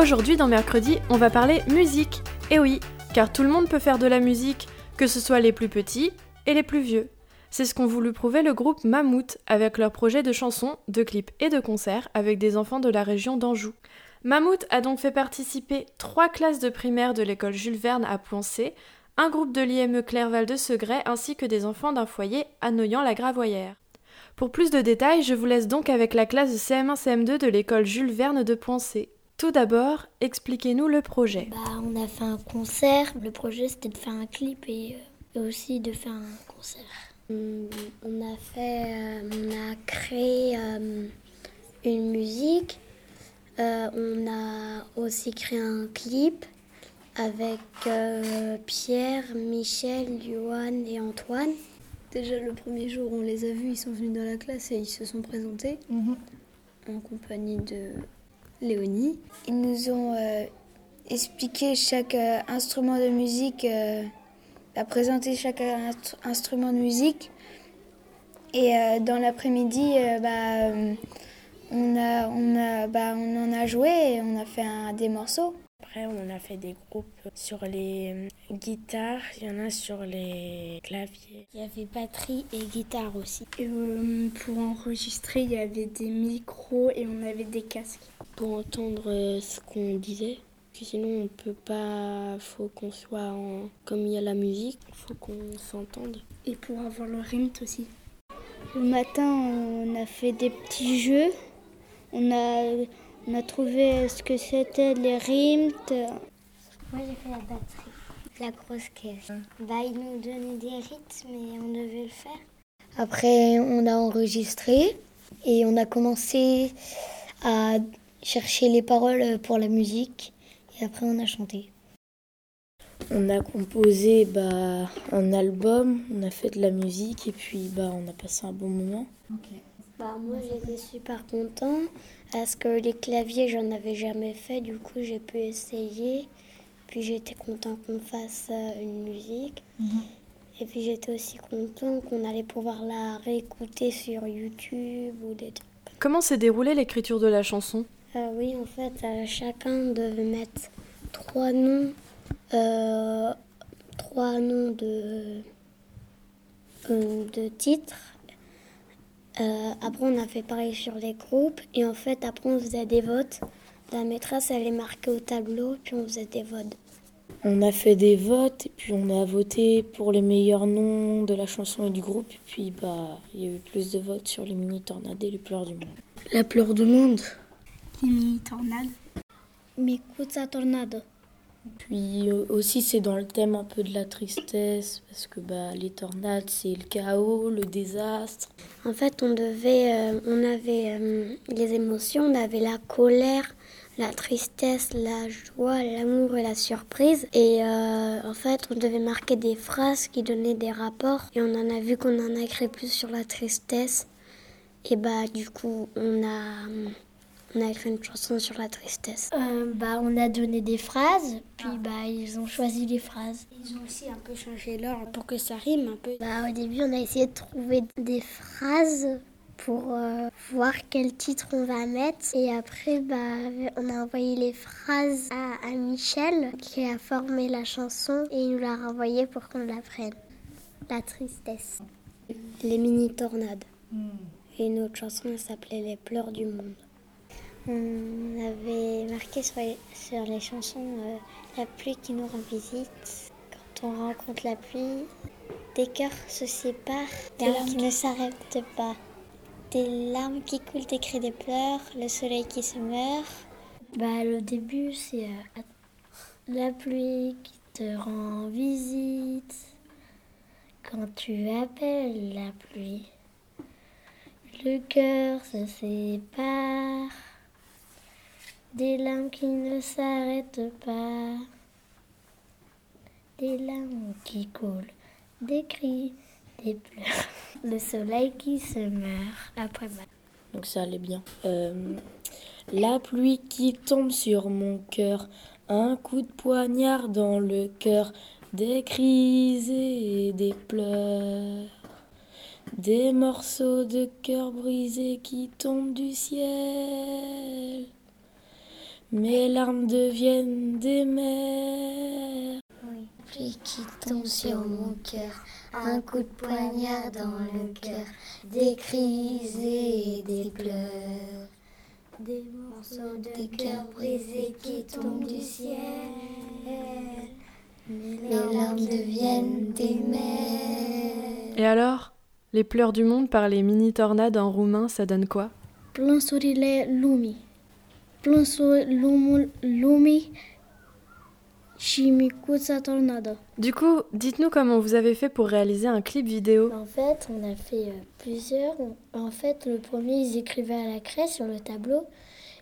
Aujourd'hui dans Mercredi, on va parler musique. Et oui, car tout le monde peut faire de la musique, que ce soit les plus petits et les plus vieux. C'est ce qu'ont voulu prouver le groupe Mammouth avec leur projet de chansons, de clips et de concerts avec des enfants de la région d'Anjou. Mammouth a donc fait participer trois classes de primaire de l'école Jules Verne à Poincé, un groupe de l'IME Clerval de Segret ainsi que des enfants d'un foyer à Noyant-la-Gravoyère. Pour plus de détails, je vous laisse donc avec la classe de CM1-CM2 de l'école Jules Verne de Poincé. Tout d'abord, expliquez-nous le projet. Bah, on a fait un concert. Le projet, c'était de faire un clip et, euh, et aussi de faire un concert. Hum, On a fait, euh, on a créé euh, une musique. Euh, on a aussi créé un clip avec euh, Pierre, Michel, Johan et Antoine. Déjà le premier jour, on les a vus, ils sont venus dans la classe et ils se sont présentés en compagnie de Léonie. Ils nous ont euh, expliqué chaque euh, instrument de musique, euh, a présenté chaque instru- instrument de musique. Et dans l'après-midi, bah, on, a, on, a, bah, on en a joué et on a fait des morceaux. Après, on a fait des groupes sur les euh, guitares, il y en a sur les claviers. Il y avait batterie et guitare aussi. Euh, pour enregistrer, il y avait des micros et on avait des casques. Pour entendre euh, ce qu'on disait. Sinon, on peut pas. Faut qu'on soit en. Comme il y a la musique, faut qu'on s'entende. Et pour avoir le rythme aussi. Le matin, on a fait des petits jeux. On a, on a trouvé ce que c'était les rimes. Moi, j'ai fait la batterie, la grosse caisse. Bah, ils nous donnaient des rythmes et on devait le faire. Après, on a enregistré et on a commencé à chercher les paroles pour la musique. Et après, on a chanté. On a composé bah, un album, on a fait de la musique et puis bah, on a passé un bon moment. Bah, moi, j'étais super content parce que les claviers, j'en avais jamais fait. Du coup, j'ai pu essayer. Puis j'étais content qu'on fasse euh, une musique. Et puis j'étais aussi content qu'on allait pouvoir la réécouter sur YouTube ou des trucs. Comment s'est déroulée l'écriture de la chanson? Euh, oui, en fait, euh, chacun devait mettre trois noms, euh, trois noms de, de titres. Euh, après, on a fait pareil sur les groupes. Et en fait, après, on faisait des votes. La maîtresse, elle les marquait au tableau, puis on faisait des votes. On a fait des votes et puis on a voté pour les meilleurs noms de la chanson et du groupe. Et puis bah, il y a eu plus de votes sur les mini tornades et les pleurs du monde. La pleure du monde. Les mini-tornades. Mikuta Tornado. Puis euh, aussi c'est dans le thème un peu de la tristesse parce que bah, les tornades c'est le chaos, le désastre. En fait, on devait, euh, on avait euh, les émotions, on avait la colère, la tristesse, la joie, l'amour et la surprise. Et en fait, on devait marquer des phrases qui donnaient des rapports. Et on en a vu qu'on en a écrit plus sur la tristesse. Et bah, du coup, on a, on a écrit une chanson sur la tristesse. Euh, bah, on a donné des phrases, puis bah, ils ont choisi les phrases. Ils ont aussi un peu changé l'ordre pour que ça rime un peu. Bah, au début, on a essayé de trouver des phrases pour euh, voir quel titre on va mettre. Et après, bah, on a envoyé les phrases à, à Michel, qui a formé la chanson, et il nous l'a renvoyée pour qu'on l'apprenne. La tristesse. Les mini-tornades. Et une autre chanson, elle s'appelait Les pleurs du monde. On avait marqué sur les, sur les chansons euh, La pluie qui nous rend visite. Quand on rencontre la pluie, des cœurs se séparent, des larmes qui ne s'arrêtent pas. Des larmes qui coulent, des cris, des pleurs, le soleil qui se meurt. Bah, le début, c'est euh, la pluie qui te rend visite. Quand tu appelles la pluie, le cœur se sépare, des larmes qui ne s'arrêtent pas, des larmes qui coulent, des cris, des pleurs, le soleil qui se meurt après ma Donc ça allait bien. Euh, la pluie qui tombe sur mon cœur, un coup de poignard dans le cœur, des cris et des pleurs, des morceaux de cœur brisés qui tombent du ciel. Mes larmes deviennent des mers. Oui. Pluie qui tombe sur mon cœur, un coup de poignard dans le cœur, des cris et des pleurs, des morceaux de cœur brisés qui tombent du ciel. Les larmes deviennent des mers. Et alors Les pleurs du monde par les mini-tornades en roumain, ça donne quoi? Plânsurile lumii. Tornado. Du coup, dites-nous comment vous avez fait pour réaliser un clip vidéo. En fait, on a fait euh, plusieurs. En fait, le premier, ils écrivaient à la craie sur le tableau.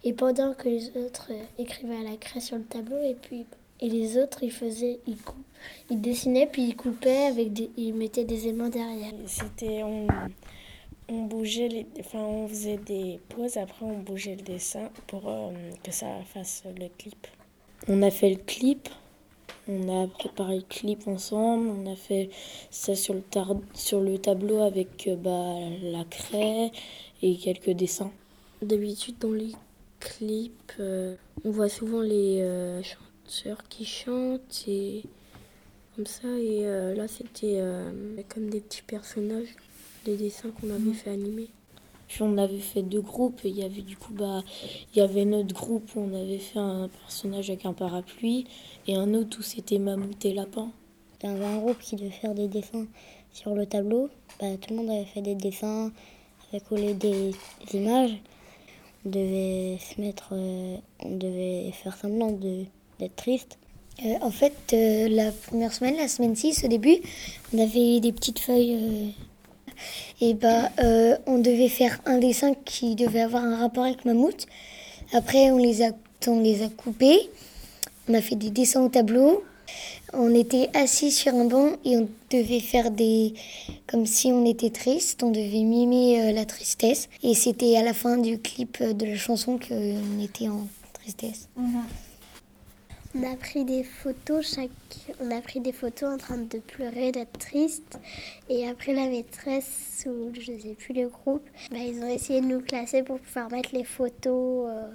Et pendant que les autres euh, écrivaient à la craie sur le tableau, et puis et les autres, ils faisaient, ils, cou- ils dessinaient puis ils coupaient avec des, ils mettaient des aimants derrière. C'était on, on bougeait les, enfin on faisait des pauses après on bougeait le dessin pour euh, que ça fasse le clip. On a fait le clip, on a préparé le clip ensemble, on a fait ça sur le tar- sur le tableau avec euh, bah, la craie et quelques dessins. D'habitude, dans les clips, euh, on voit souvent les chanteurs qui chantent et comme ça. Et là, c'était comme des petits personnages, des dessins qu'on avait fait animer. Puis on avait fait deux groupes et il y avait du coup bah il y avait notre groupe où on avait fait un personnage avec un parapluie et un autre où c'était mammouth et lapin. Dans un groupe qui devait faire des dessins sur le tableau, bah, tout le monde avait fait des dessins avec au lieu des, des images. On devait se mettre, euh, on devait faire semblant de- d'être triste. Euh, en fait, euh, la première semaine, la semaine 6, au début, on avait des petites feuilles. Et bah, euh, on devait faire un dessin qui devait avoir un rapport avec Mammouth. Après, on les a, on les a coupés. On a fait des dessins au tableau. On était assis sur un banc et on devait faire des. comme si on était triste. On devait mimer euh, la tristesse. Et c'était à la fin du clip euh, de la chanson qu'on était en tristesse. On a pris des photos, chaque... photos en train de pleurer, d'être triste. Et après la maîtresse, ou je ne sais plus le groupe, bah, ils ont essayé de nous classer pour pouvoir mettre les photos euh,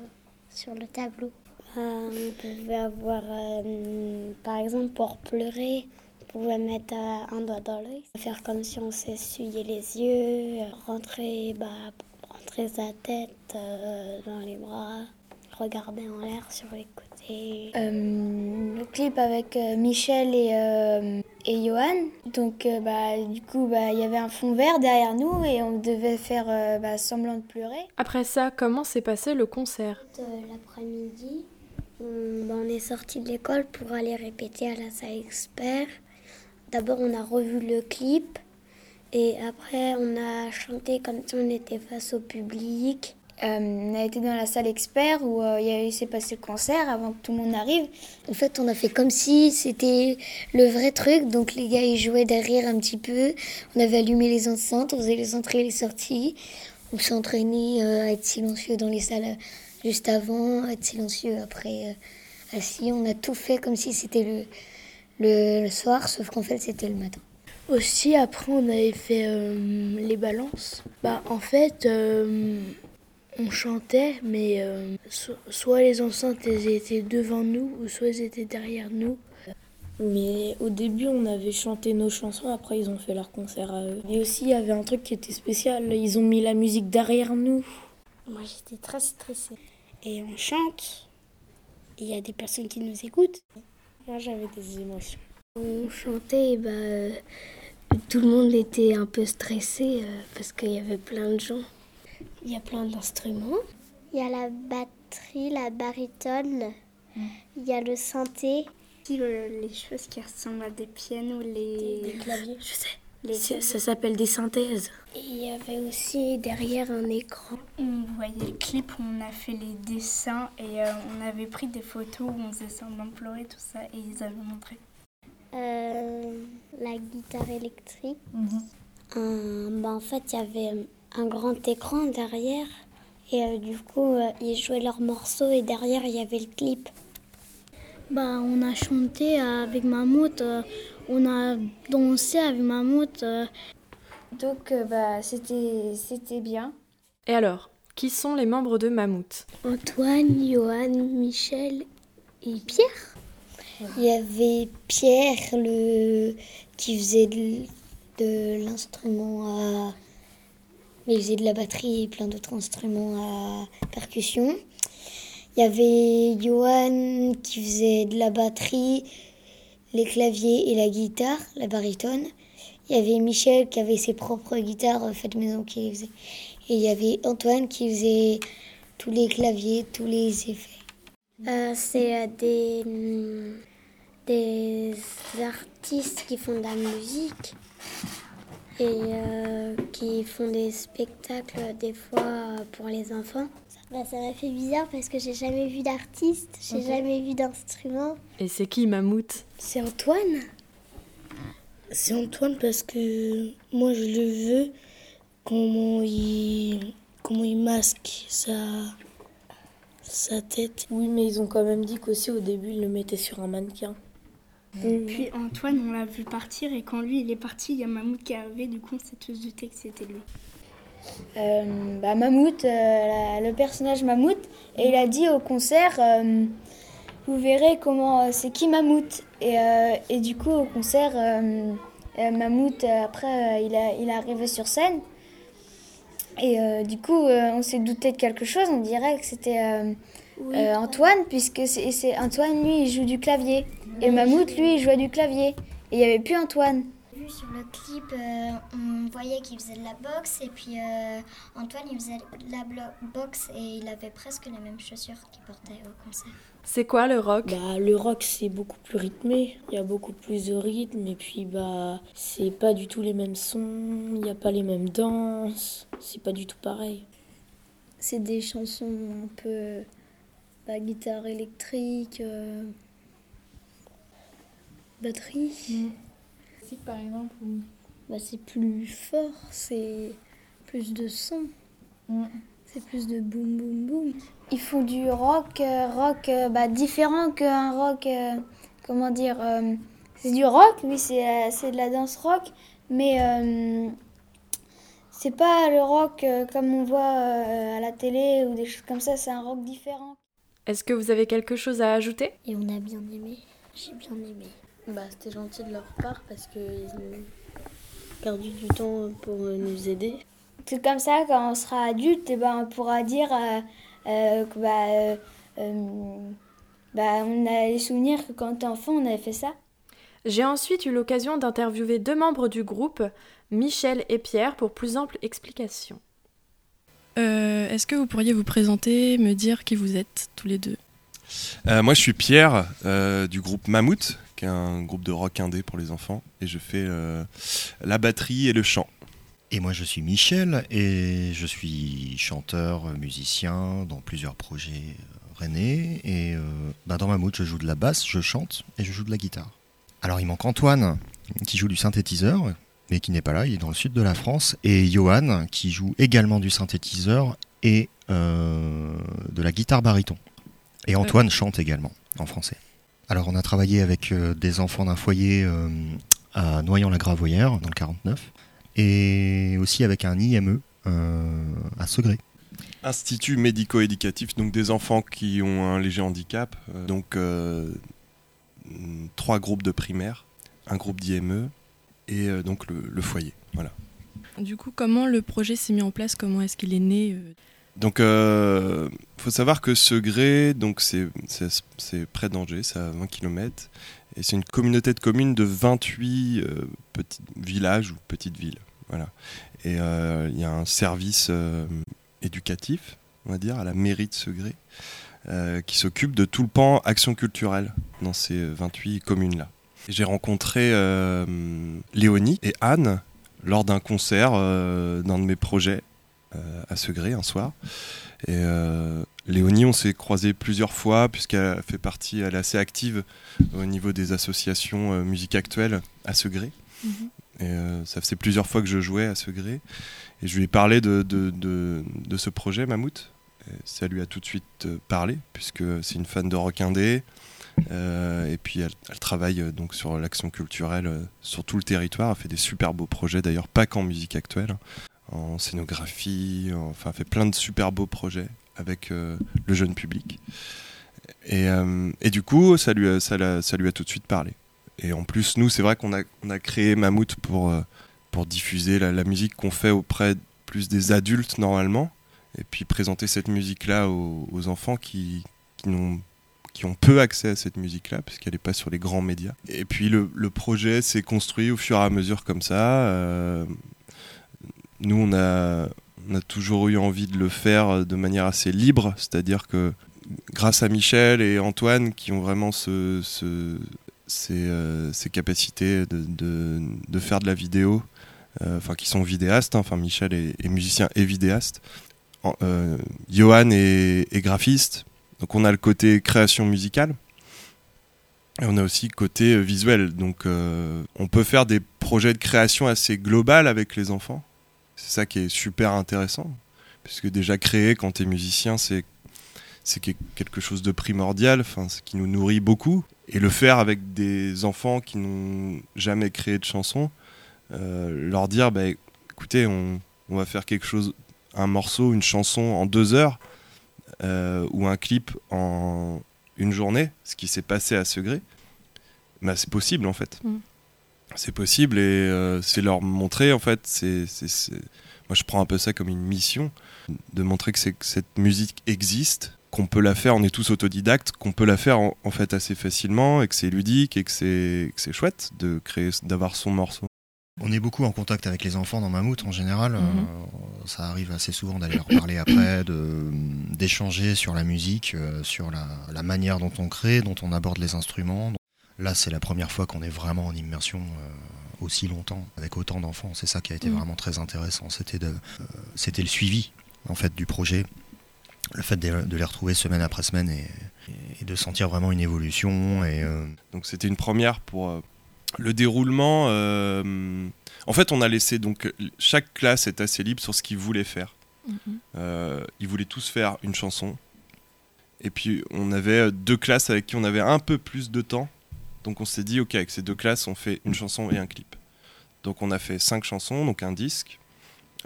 sur le tableau. on pouvait avoir, euh, par exemple, pour pleurer, on pouvait mettre euh, un doigt dans l'œil, faire comme si on s'essuyait les yeux, euh, rentrer, bah, rentrer sa tête euh, dans les bras, regarder en l'air sur les côtés. Euh, le clip avec euh, Michel et, euh, et Johan. Donc, euh, bah, du coup, bah, il y avait un fond vert derrière nous et on devait faire euh, bah, semblant de pleurer. Après ça, comment s'est passé le concert? Euh, L'après-midi, on, bah, on est sorti de l'école pour aller répéter à la salle expert. D'abord, on a revu le clip et après, on a chanté comme si on était face au public. Euh, on a été dans la salle expert où euh, il s'est passé le concert avant que tout le monde arrive. En fait, on a fait comme si c'était le vrai truc. Donc, les gars, ils jouaient derrière un petit peu. On avait allumé les enceintes, on faisait les entrées et les sorties. On s'entraînait euh, à être silencieux dans les salles juste avant, à être silencieux après euh, assis. On a tout fait comme si c'était le, le, le soir, sauf qu'en fait, c'était le matin. Aussi, après, on avait fait euh, les balances. Bah, en fait, euh, on chantait, mais euh, so- soit les enceintes elles étaient devant nous, ou soit elles étaient derrière nous. Mais au début, on avait chanté nos chansons, après ils ont fait leur concert à eux. Et aussi, il y avait un truc qui était spécial, ils ont mis la musique derrière nous. Moi, j'étais très stressée. Et on chante. Il y a des personnes qui nous écoutent. Moi, j'avais des émotions. On chantait, et bah, euh, tout le monde était un peu stressé euh, parce qu'il y avait plein de gens. Il y a plein d'instruments. Il y a la batterie, la baryton, il y a le synthé. Euh, les choses qui ressemblent à des pianos, les... Des claviers. Je sais. Ça s'appelle des synthèses. Et il y avait aussi derrière un écran. On voyait le clip où on a fait les dessins et euh, on avait pris des photos où on faisait semblant de pleurer, tout ça, et ils avaient montré. Euh, la guitare électrique. bah, en fait, il y avait un grand écran derrière. Et euh, du coup, euh, ils jouaient leurs morceaux et derrière, il y avait le clip. Bah, on a chanté avec Mammouth, euh, on a dansé avec Mammouth. euh. Donc, euh, bah, c'était c'était bien. Et alors, qui sont les membres de Mammouth? Antoine, Johan, Michel et Pierre. Il y avait Pierre le... qui faisait de, de l'instrument à. Il faisait de la batterie et plein d'autres instruments à percussion. Il y avait Johan qui faisait de la batterie, les claviers et la guitare, la baryton. Il y avait Michel qui avait ses propres guitares faites maison qui les faisait. Et il y avait Antoine qui faisait tous les claviers, tous les effets. Euh, c'est euh, des, des artistes qui font de la musique et euh, qui font des spectacles des fois euh, pour les enfants. Bah, ça m'a fait bizarre parce que j'ai jamais vu d'artiste, j'ai jamais vu d'instrument. Et c'est qui Mammouth? C'est Antoine C'est Antoine parce que moi je le veux comment il comment il masque sa sa tête. Oui, mais ils ont quand même dit qu'aussi au début, ils le mettaient sur un mannequin. Puis Antoine, on l'a vu partir et quand lui il est parti, il y a Mammouth qui est arrivé, du coup on s'est tous douté que c'était lui. Euh, bah, Mammouth, euh, la- le personnage Mammouth, et il a dit au concert euh, Vous verrez comment euh, c'est qui Mammouth. Et, et du coup, au concert, Mammouth, après, il, a, il est arrivé sur scène. Et du coup, on s'est douté de quelque chose. On dirait que c'était Antoine, puisque c'est- Antoine, lui, il joue du clavier. Et Mammouth, lui, il jouait du clavier. Et il n'y avait plus Antoine. vu sur le clip, euh, on voyait qu'il faisait de la boxe et puis euh, Antoine il faisait de la boxe et il avait presque les mêmes chaussures qu'il portait au concert. C'est quoi le rock? Bah, le rock, c'est beaucoup plus rythmé. Il y a beaucoup plus de rythme. Et puis, bah, c'est pas du tout les mêmes sons. Il n'y a pas les mêmes danses. C'est pas du tout pareil. C'est des chansons un peu bah, guitare électrique, euh, batterie. Si par exemple, ou- Bah, c'est plus fort, c'est plus de son. C'est plus de boum boum boum. Ils font du rock, euh, rock euh, bah, différent qu'un rock, euh, comment dire, euh, c'est du rock, oui, c'est euh, c'est de la danse rock, mais euh, c'est pas le rock euh, comme on voit euh, à la télé ou des choses comme ça, c'est un rock différent. Est-ce que vous avez quelque chose à ajouter? Et on a bien aimé, j'ai bien aimé. Bah, c'était gentil de leur part parce qu'ils ont perdu du temps pour euh, nous aider. C'est comme ça, quand on sera adulte, eh ben, on pourra dire euh, euh, que bah, euh, euh, bah, on a les souvenirs que quand on était enfant, on avait fait ça. J'ai ensuite eu l'occasion d'interviewer deux membres du groupe, Michel et Pierre, pour plus ample explication. Euh, Est-ce que vous pourriez vous présenter, me dire qui vous êtes tous les deux? Euh, moi, je suis Pierre euh, du groupe Mammouth, qui est un groupe de rock indé pour les enfants, et je fais euh, la batterie et le chant. Et moi, je suis Michel et je suis chanteur, musicien dans plusieurs projets rennais. Et bah, dans Mammouth, je joue de la basse, je chante et je joue de la guitare. Alors, il manque Antoine qui joue du synthétiseur, mais qui n'est pas là, il est dans le sud de la France. Et Johan qui joue également du synthétiseur et de la guitare baryton. Et Antoine chante également en français. Alors, on a travaillé avec euh, des enfants d'un foyer euh, à Noyant-la-Gravoyère, dans le 49 et aussi avec un IME euh, à Segré. Institut médico-éducatif, donc des enfants qui ont un léger handicap. euh, donc euh, trois groupes de primaire, un groupe d'IME et euh, donc le, le foyer. Voilà. Du coup, comment le projet s'est mis en place? Comment est-ce qu'il est né? Donc, euh, faut savoir que Segré, donc c'est près d'Angers, c'est à 20 km, et c'est une communauté de communes de 28 euh, petits villages ou petites villes. Et euh, il y a un service éducatif, on va dire, à la mairie de Segré, qui s'occupe de tout le pan action culturelle dans ces 28 communes-là. J'ai rencontré Léonie et Anne, lors d'un concert, d'un de mes projets à Segré un soir. Et Léonie, on s'est croisé plusieurs fois puisqu'elle fait partie, elle est assez active au niveau des associations musique actuelle à Segré. Et ça faisait plusieurs fois que je jouais à Segré. Et je lui ai parlé de, de, de, ce projet, Mammouth. ça lui a tout de suite parlé, puisque c'est une fan de rock indé. Euh, et puis elle, travaille euh, donc sur l'action culturelle euh, sur tout le territoire. Elle fait des super beaux projets, d'ailleurs pas qu'en musique actuelle, en scénographie. enfin, fait plein de super beaux projets avec le jeune public. Et, et, du coup, ça lui, a, tout de suite parlé. Et en plus, nous, c'est vrai qu'on a, créé Mammouth pour, pour diffuser la, musique qu'on fait auprès plus des adultes normalement. Et puis présenter cette musique-là aux, enfants qui, ont peu accès à cette musique-là, puisqu'elle n'est pas sur les grands médias. Et puis le, projet s'est construit au fur et à mesure comme ça. Euh, nous, on a, toujours eu envie de le faire de manière assez libre, c'est-à-dire que grâce à Michel et Antoine, qui ont vraiment ce, ces, euh, capacités de, faire de la vidéo, euh, enfin qui sont vidéastes, hein, enfin Michel est, musicien et vidéaste, Johan est, est graphiste, donc on a le côté création musicale. Et on a aussi le côté euh, visuel. Donc euh, on peut faire des projets de création assez global avec les enfants. C'est ça qui est super intéressant. Puisque déjà créer quand tu es musicien, c'est quelque chose de primordial, enfin, qui nous nourrit beaucoup. Et le faire avec des enfants qui n'ont jamais créé de chanson, euh, leur dire, bah, écoutez, on, on, va faire quelque chose, un morceau, une chanson en deux heures, euh, ou un clip en une journée, ce qui s'est passé à Segré, bah, c'est possible en fait. Mm. C'est possible et euh, c'est leur montrer en fait. C'est, Moi je prends un peu ça comme une mission, de montrer que, que cette musique existe, qu'on peut la faire, on est tous autodidactes, qu'on peut la faire en, en, fait assez facilement et que c'est ludique et que c'est, que c'est chouette de créer, d'avoir son morceau. On est beaucoup en contact avec les enfants dans Mammouth en général. Mhm. Euh, ça arrive assez souvent d'aller leur parler après, d'échanger sur la musique, euh, sur la, manière dont on crée, dont on aborde les instruments. Là, c'est la première fois qu'on est vraiment en immersion euh, aussi longtemps avec autant d'enfants. C'est ça qui a été mhm. vraiment très intéressant. C'était c'était le suivi en fait du projet, le fait de, les retrouver semaine après semaine et, et, de sentir vraiment une évolution. Et donc c'était une première pour le déroulement, euh, en fait, on a laissé donc chaque classe est assez libre sur ce qu'ils voulaient faire. Mhm. Euh, ils voulaient tous faire une chanson. Et puis on avait deux classes avec qui on avait un peu plus de temps. Donc on s'est dit, ok, avec ces deux classes, on fait une chanson et un clip. Donc on a fait cinq chansons, donc un disque,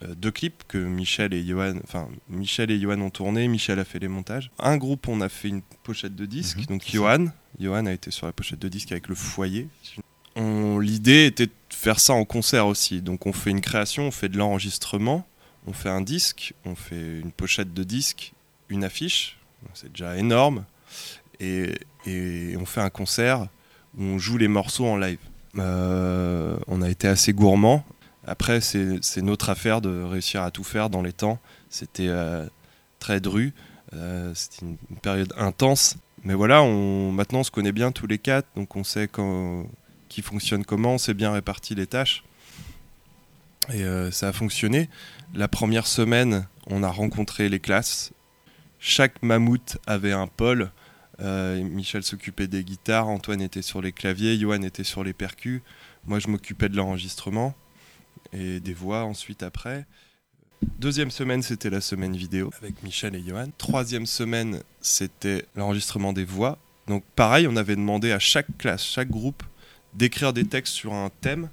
euh, deux clips que Michel et Johan, enfin Michel et Johan ont tourné. Michel a fait les montages. Un groupe, on a fait une pochette de disque. Mhm. donc Johan, Johan a été sur la pochette de disque avec le foyer l'idée était de faire ça en concert aussi. Donc on fait une création, on fait de l'enregistrement, on fait un disque, on fait une pochette de disque, une affiche, c'est déjà énorme, et, on fait un concert on joue les morceaux en live. Euh, on a été assez gourmand. Après, c'est notre affaire de réussir à tout faire dans les temps. C'était euh, très dru. Euh, c'était une, période intense. Mais voilà, on, maintenant on se connaît bien tous les quatre, donc on sait quand, qui fonctionne comment, on s'est bien réparti les tâches. Et ça a fonctionné. La première semaine, on a rencontré les classes. Chaque mammouth avait un pôle. Euh, Michel s'occupait des guitares, Antoine était sur les claviers, Johan était sur les percus. Moi, je m'occupais de l'enregistrement et des voix ensuite après. Deuxième semaine, c'était la semaine vidéo avec Michel et Johan. Troisième semaine, c'était l'enregistrement des voix. Donc pareil, on avait demandé à chaque classe, chaque groupe, d'écrire des textes sur un thème.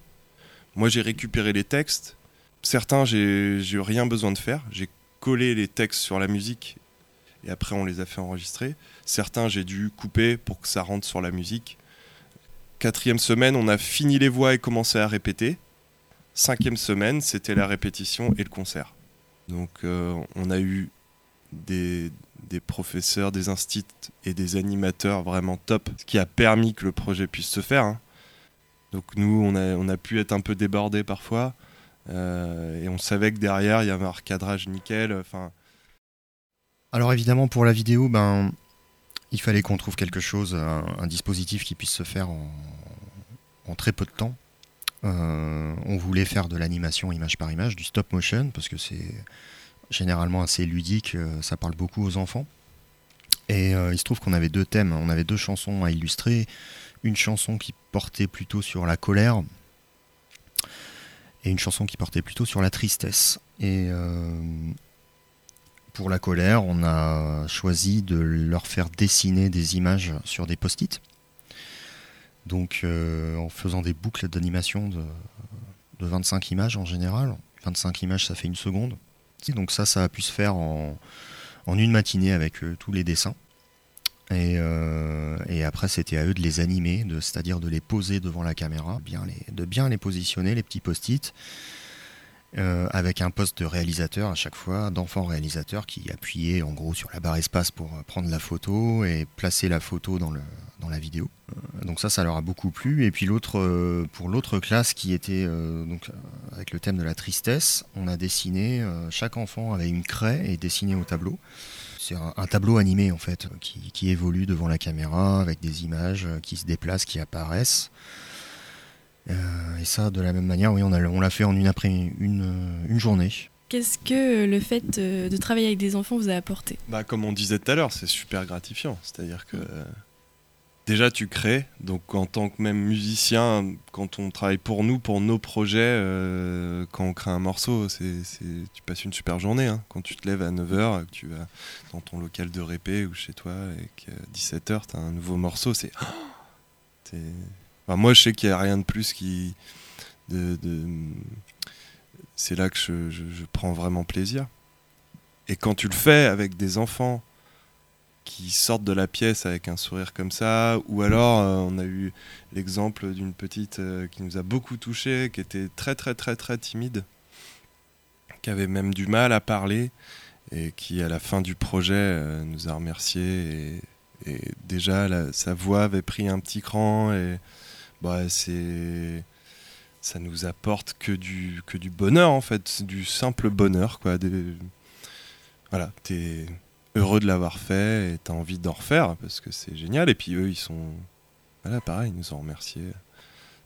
Moi, j'ai récupéré les textes. Certains, j'ai rien besoin de faire. J'ai collé les textes sur la musique et après, on les a fait enregistrer. Certains, j'ai dû couper pour que ça rentre sur la musique. Quatrième semaine, on a fini les voix et commencé à répéter. Cinquième semaine, c'était la répétition et le concert. Donc, euh, on a eu des, professeurs, des instituts et des animateurs vraiment top, ce qui a permis que le projet puisse se faire. Hein. Donc nous, on a, on a pu être un peu débordés parfois. Euh, et on savait que derrière, il y avait un recadrage nickel. Enfin. Alors évidemment, pour la vidéo, ben, il fallait qu'on trouve quelque chose, un, dispositif qui puisse se faire en, très peu de temps. on voulait faire de l'animation image par image, du stop motion, parce que c'est généralement assez ludique, ça parle beaucoup aux enfants. Et il se trouve qu'on avait deux thèmes, on avait deux chansons à illustrer. Une chanson qui portait plutôt sur la colère et une chanson qui portait plutôt sur la tristesse. Pour la colère, on a choisi de leur faire dessiner des images sur des post-it. Donc euh, en faisant des boucles d'animation de, 25 images en général. 25 images, ça fait une seconde. Donc ça, ça a pu se faire en, une matinée avec euh, tous les dessins. Euh, et, après, c'était à eux de les animer, c'est-à-dire de les poser devant la caméra, de bien les positionner, les petits post-it, euh, avec un poste de réalisateur à chaque fois, d'enfant réalisateur qui appuyait en gros sur la barre espace pour euh, prendre la photo et placer la photo dans, le, dans la vidéo. Euh, donc ça, ça leur a beaucoup plu. Et puis l'autre, pour l'autre classe qui était donc avec le thème de la tristesse, on a dessiné. chaque enfant avait une craie et dessiné au tableau. C'est un, tableau animé en fait qui, qui évolue devant la caméra avec des images qui se déplacent, qui apparaissent. Euh, et ça, de la même manière, oui, on, on l'a fait en une, après une, une journée. Qu'est-ce que le fait euh, de travailler avec des enfants vous a apporté? Bah, Comme on disait tout à l'heure, c'est super gratifiant. C'est-à-dire que déjà tu crées, donc en tant que même musicien, quand on travaille pour nous, pour nos projets, euh, quand on crée un morceau, c'est, tu passes une super journée. Hein. Quand tu te lèves à 9h, que tu vas dans ton local de répé ou chez toi et qu'à 17h tu as un nouveau morceau, c'est... moi, je sais qu'il n'y a rien de plus qui. C'est là que je, prends vraiment plaisir. Et quand tu le fais avec des enfants qui sortent de la pièce avec un sourire comme ça, ou alors euh, on a eu l'exemple d'une petite euh, qui nous a beaucoup touché, qui était très très très très timide, qui avait même du mal à parler, et qui à la fin du projet euh, nous a remerciés. Et, déjà sa voix avait pris un petit cran bah, c'est ça nous apporte que du que du bonheur en fait, du simple bonheur quoi. Des... Voilà, t'es heureux de l'avoir fait et t'as envie d'en refaire parce que c'est génial. Et puis eux, ils sont voilà, pareil, ils nous ont remercié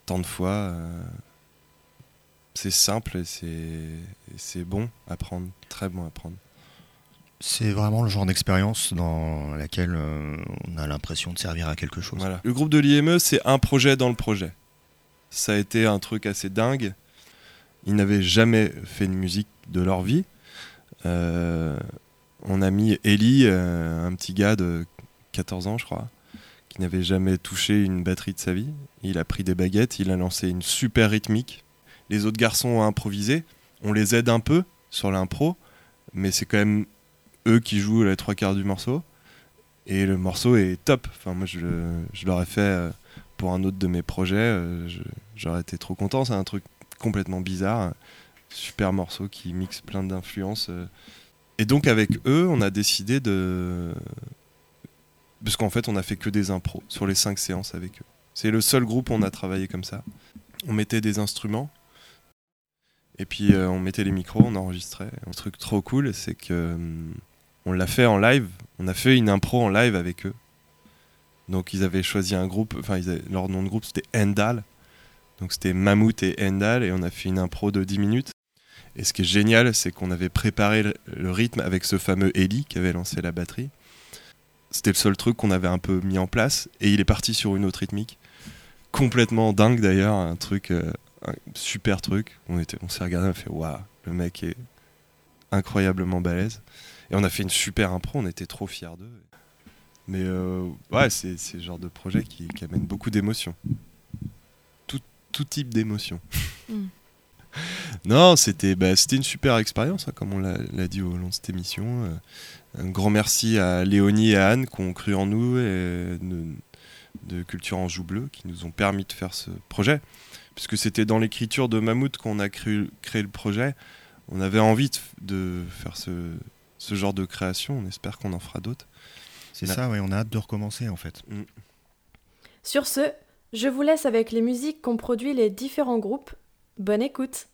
tant de fois. Euh, c'est simple et c'est bon à prendre, très bon à prendre. C'est vraiment le genre d'expérience dans laquelle euh, on a l'impression de servir à quelque chose. Le groupe de l'IME, c'est un projet dans le projet. Ça a été un truc assez dingue. Ils n'avaient jamais fait de musique de leur vie. Euh, on a mis Ellie, euh, un petit gars de 14 ans, je crois, qui n'avait jamais touché une batterie de sa vie. Il a pris des baguettes, il a lancé une super rythmique. Les autres garçons ont improvisé. On les aide un peu sur l'impro, mais c'est quand même eux qui jouent les trois quarts du morceau. Et le morceau est top. Enfin, moi, je, l'aurais fait euh, pour un autre de mes projets. Euh, j'aurais été trop content. C'est un truc complètement bizarre. super morceau qui mixe plein d'influences. Euh. Et donc, avec eux, on a décidé de. Parce qu'en fait, on a fait que des impros sur les cinq séances avec eux. C'est le seul groupe où on a travaillé comme ça. On mettait des instruments. Et puis on mettait les micros, on enregistrait. Un truc trop cool, c'est que hum, on l'a fait en live. On a fait une impro en live avec eux. Donc ils avaient choisi un groupe, enfin leur nom de groupe c'était Endal. Donc c'était Mammouth et Endal et on a fait une impro de 10 minutes. Et ce qui est génial, c'est qu'on avait préparé le, rythme avec ce fameux Ellie qui avait lancé la batterie. C'était le seul truc qu'on avait un peu mis en place et il est parti sur une autre rythmique. Complètement dingue d'ailleurs, un truc, euh, un super truc. On, on s'est regardé, on a fait waouh, le mec est incroyablement balèze. Et on a fait une super impro, on était trop fiers d'eux. Mais euh, ouais, c'est le genre de projet qui, amène beaucoup d'émotions. Tout, tout, type d'émotions. Mm. non, c'était bah, une super expérience, hein, comme on l'a dit au long de cette émission. Euh, un grand merci à Léonie et à Anne qui ont cru en nous et de, Culture en Joue Bleu qui nous ont permis de faire ce projet. Puisque c'était dans l'écriture de Mammouth qu'on a créé, créé, le projet. On avait envie de faire ce, ce genre de création. On espère qu'on en fera d'autres. C'est ça, oui, on a hâte de recommencer en fait. Mm. Sur ce, je vous laisse avec les musiques qu'ont produit les différents groupes. Bonne écoute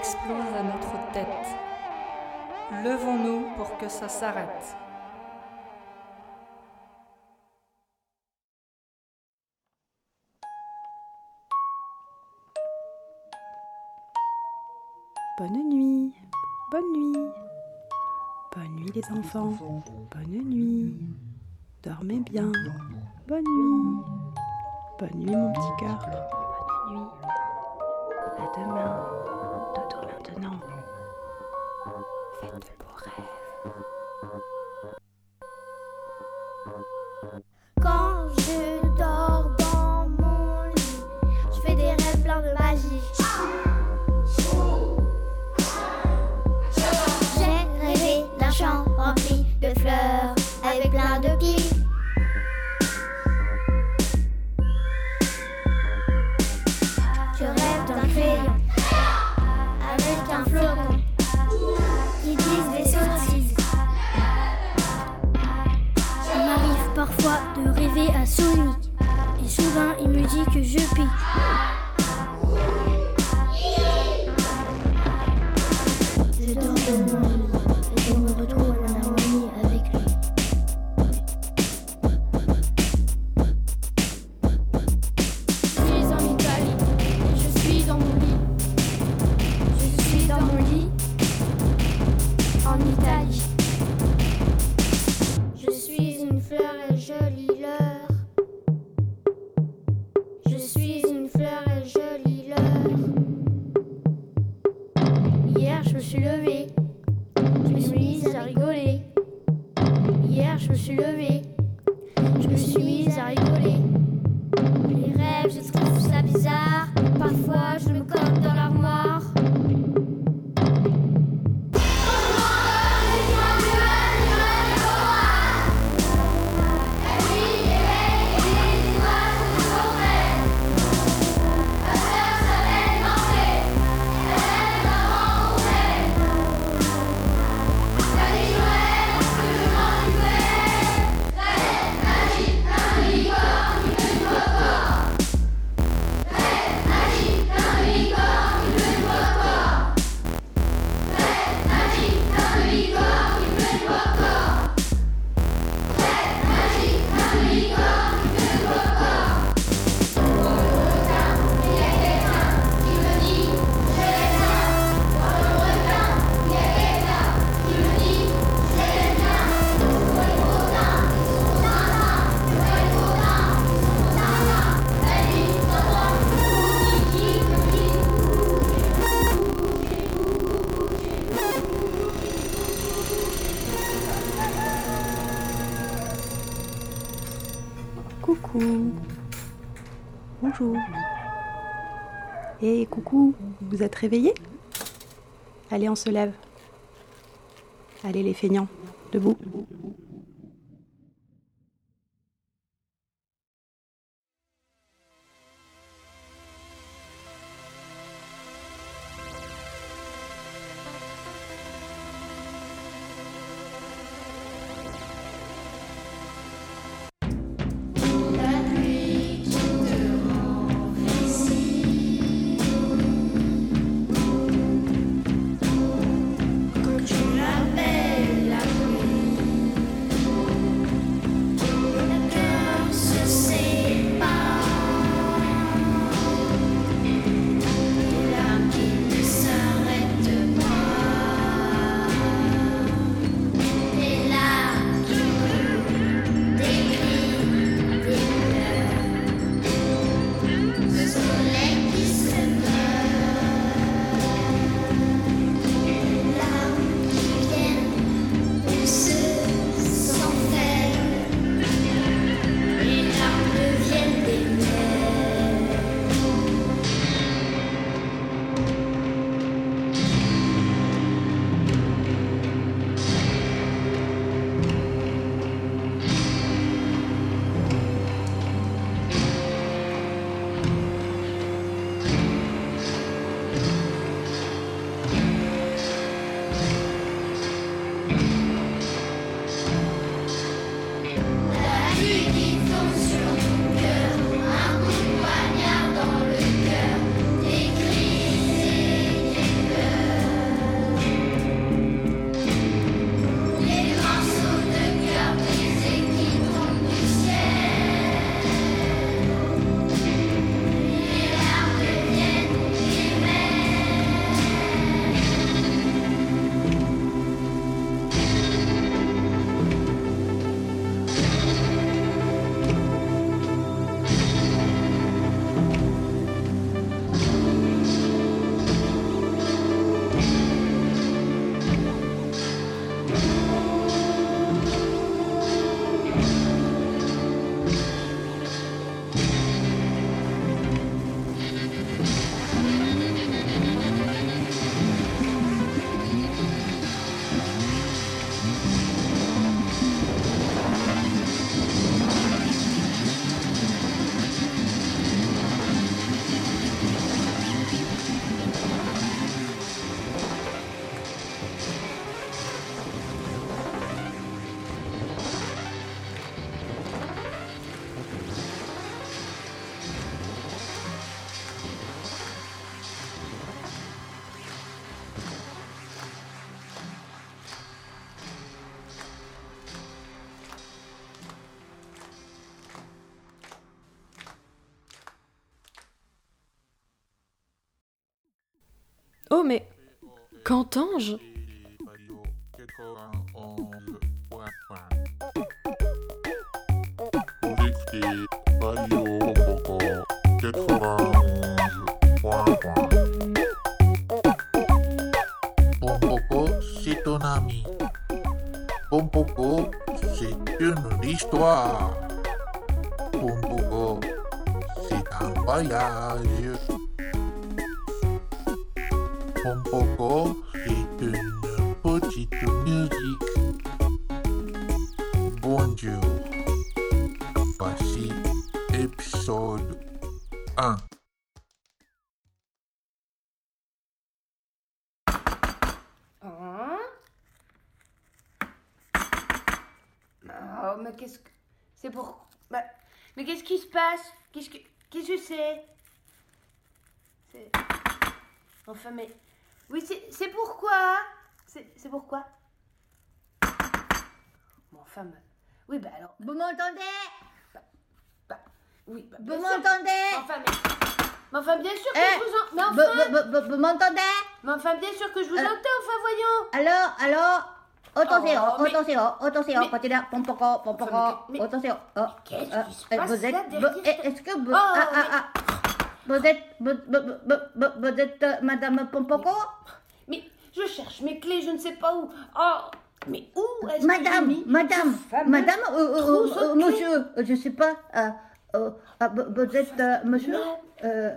explose à notre tête. Levons-nous pour que ça s'arrête. Bonne nuit, bonne nuit, bonne nuit les enfants, bonne nuit, dormez bien, bonne nuit, bonne nuit mon petit cœur, bonne nuit, à demain maintenant. Faites de beaux rêves. que je pique. réveillés Allez, on se lève. Allez les feignants, debout. Qu'entends-je Vous écoutez Radio Pompoko 91.1. Pompoko, c'est ton ami. C'est une histoire. C'est un voyage. Pompoko, Mais- Oui, bah alors. Vous m'entendez? Oui, bah, Vous bien sûr. m'entendez? Enfin, mais. Mais enfin, bien sûr que Eh, je vous en. Mais vous- enfin. vous- vous- vous m'entendez? Mais enfin, bien sûr que je vous Euh, entends, enfin, voyons Alors, alors Attention, Oh, mais- attention, attention, mais- continue, pompoko, pompoko, mais- mais- attention. Qu'est-ce euh, qui se euh, passe vous êtes, là vous- derrière eh, est-ce que vous, Oh, ah, ah, mais- ah, vous êtes, vous, vous, vous- vous- vous êtes euh, Madame Pompoko? Mais je cherche mes clés, je ne sais pas où. Oh, mais où est-ce que Madame, mis madame, madame, euh, euh, euh, clés monsieur, euh, je sais pas, euh, euh, ah, vous êtes euh, monsieur euh,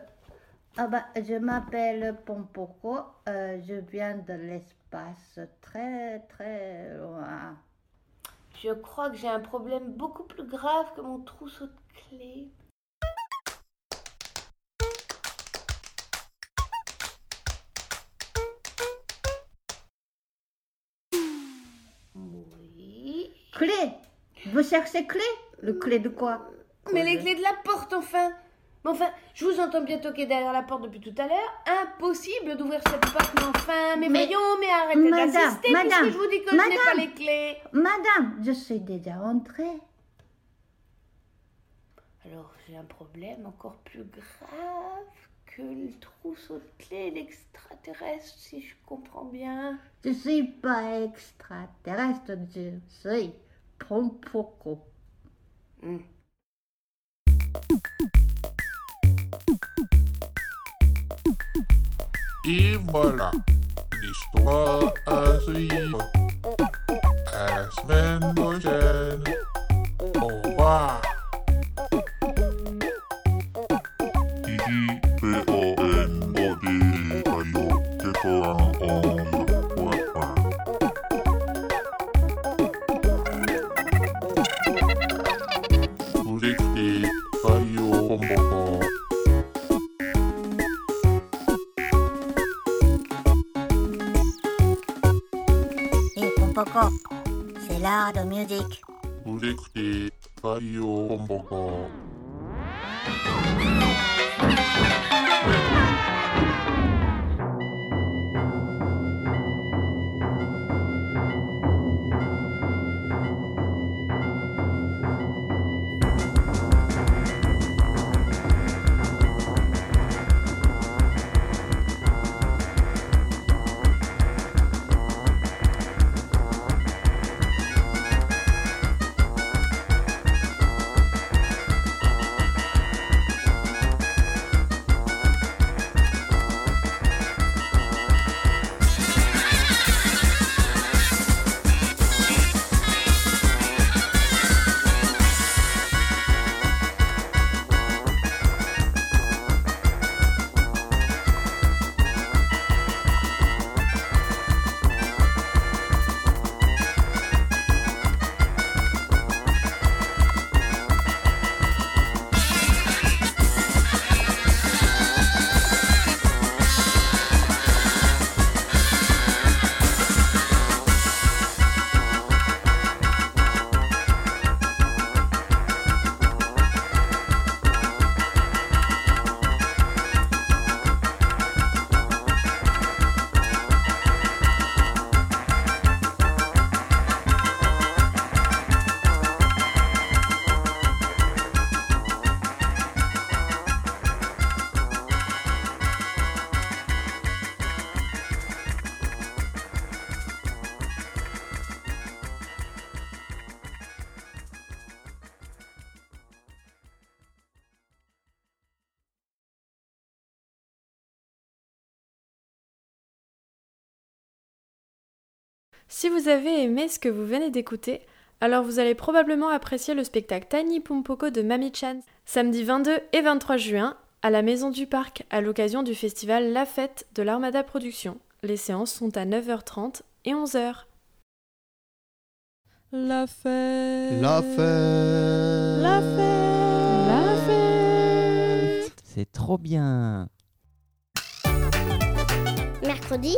ah bah, Je m'appelle Pompoko, euh, je viens de l'espace très très loin. Je crois que j'ai un problème beaucoup plus grave que mon trousseau de clés. Clé Vous cherchez clé? Le clé de quoi? Mais les clés de la porte, enfin Mais enfin, je vous entends bien toquer derrière la porte depuis tout à l'heure. Impossible d'ouvrir cette porte, mais enfin, mais, Mais- voyons, mais arrêtez Madame, d'insister madame, puisque je vous dis que je n'ai pas madame. les clés. Madame, je suis déjà entrée. Alors, j'ai un problème encore plus grave que le trousseau de clés, l'extraterrestre, si je comprends bien. Je suis pas extraterrestre, je suis Pompoko. Hmm. Et voilà, l'histoire à suivre. À la semaine prochaine. Au revoir. Oh. Si vous avez aimé ce que vous venez d'écouter, alors vous allez probablement apprécier le spectacle Tiny Pompoko de Mami Chan, samedi 22 et 23 juin, à la Maison du Parc, à l'occasion du festival La Fête de l'Armada Productions. Les séances sont à 9h30 et 11h. La fête. La fête. La fête. La fête. C'est trop bien. Mercredi.